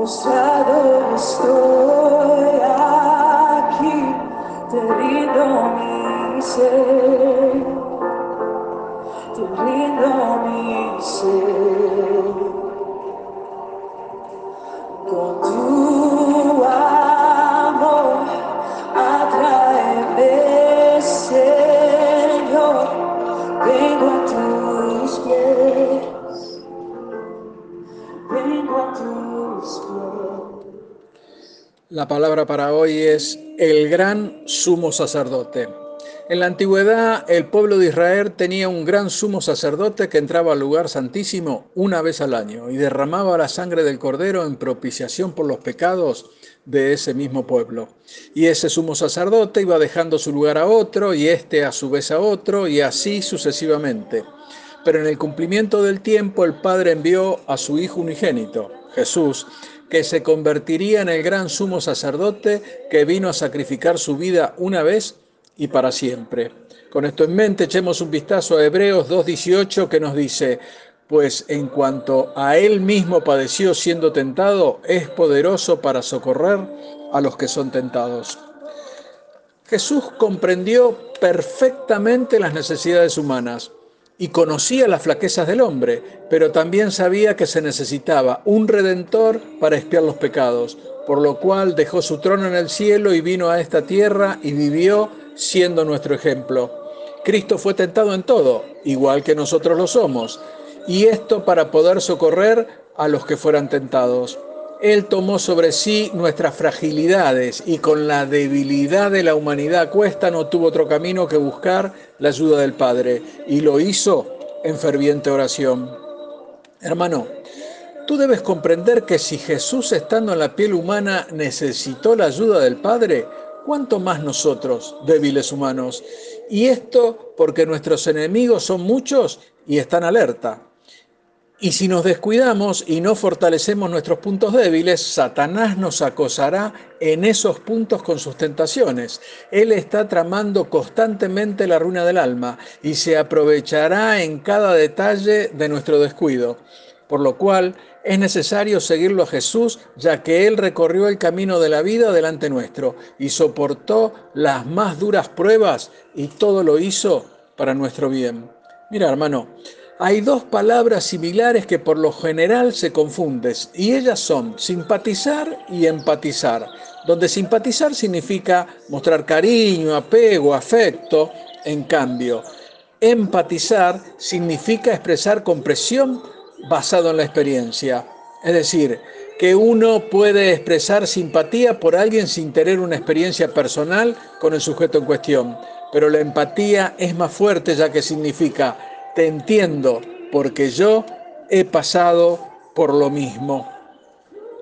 Postrado estou. La palabra para hoy es el gran sumo sacerdote. En la antigüedad, el pueblo de Israel tenía un gran sumo sacerdote que entraba al lugar santísimo una vez al año y derramaba la sangre del cordero en propiciación por los pecados de ese mismo pueblo. Y ese sumo sacerdote iba dejando su lugar a otro y este a su vez a otro y así sucesivamente. Pero en el cumplimiento del tiempo el Padre envió a su Hijo unigénito, Jesús, que se convertiría en el gran sumo sacerdote que vino a sacrificar su vida una vez y para siempre. Con esto en mente, echemos un vistazo a Hebreos 2.18 que nos dice, pues en cuanto a él mismo padeció siendo tentado, es poderoso para socorrer a los que son tentados. Jesús comprendió perfectamente las necesidades humanas y conocía las flaquezas del hombre, pero también sabía que se necesitaba un redentor para expiar los pecados, por lo cual dejó su trono en el cielo y vino a esta tierra y vivió siendo nuestro ejemplo. Cristo fue tentado en todo, igual que nosotros lo somos, y esto para poder socorrer a los que fueran tentados. Él tomó sobre sí nuestras fragilidades y con la debilidad de la humanidad cuesta no tuvo otro camino que buscar la ayuda del Padre y lo hizo en ferviente oración. Hermano, tú debes comprender que si Jesús estando en la piel humana necesitó la ayuda del Padre, ¿cuánto más nosotros, débiles humanos? Y esto porque nuestros enemigos son muchos y están alerta. Y si nos descuidamos y no fortalecemos nuestros puntos débiles, Satanás nos acosará en esos puntos con sus tentaciones. Él está tramando constantemente la ruina del alma y se aprovechará en cada detalle de nuestro descuido. Por lo cual es necesario seguirlo a Jesús, ya que Él recorrió el camino de la vida delante nuestro y soportó las más duras pruebas y todo lo hizo para nuestro bien. Mira, hermano, hay dos palabras similares que por lo general se confunden y ellas son simpatizar y empatizar, donde simpatizar significa mostrar cariño, apego, afecto, en cambio, empatizar significa expresar compresión basado en la experiencia, es decir, que uno puede expresar simpatía por alguien sin tener una experiencia personal con el sujeto en cuestión, pero la empatía es más fuerte ya que significa te entiendo porque yo he pasado por lo mismo.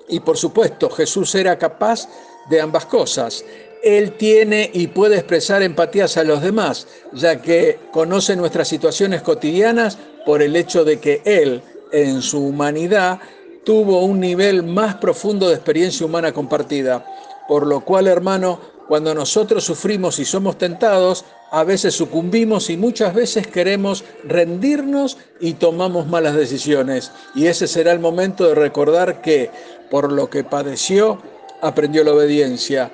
Y por supuesto, Jesús era capaz de ambas cosas. Él tiene y puede expresar empatías a los demás, ya que conoce nuestras situaciones cotidianas por el hecho de que Él, en su humanidad, tuvo un nivel más profundo de experiencia humana compartida. Por lo cual, hermano, cuando nosotros sufrimos y somos tentados, a veces sucumbimos y muchas veces queremos rendirnos y tomamos malas decisiones. Y ese será el momento de recordar que por lo que padeció, aprendió la obediencia.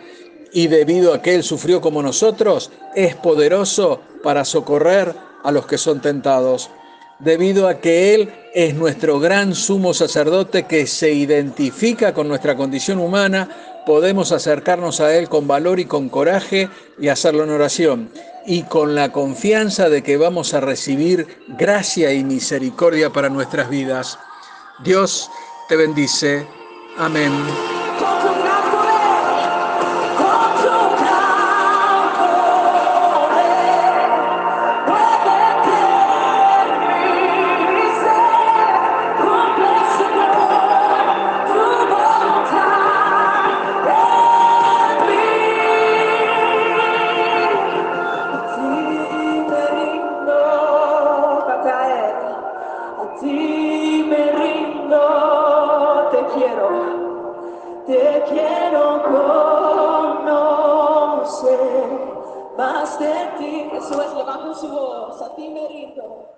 Y debido a que Él sufrió como nosotros, es poderoso para socorrer a los que son tentados. Debido a que Él es nuestro gran sumo sacerdote que se identifica con nuestra condición humana, podemos acercarnos a Él con valor y con coraje y hacerlo en oración y con la confianza de que vamos a recibir gracia y misericordia para nuestras vidas. Dios te bendice. Amén. Quiero conocer más de ti. Es, levanten su voz. A ti me rindo.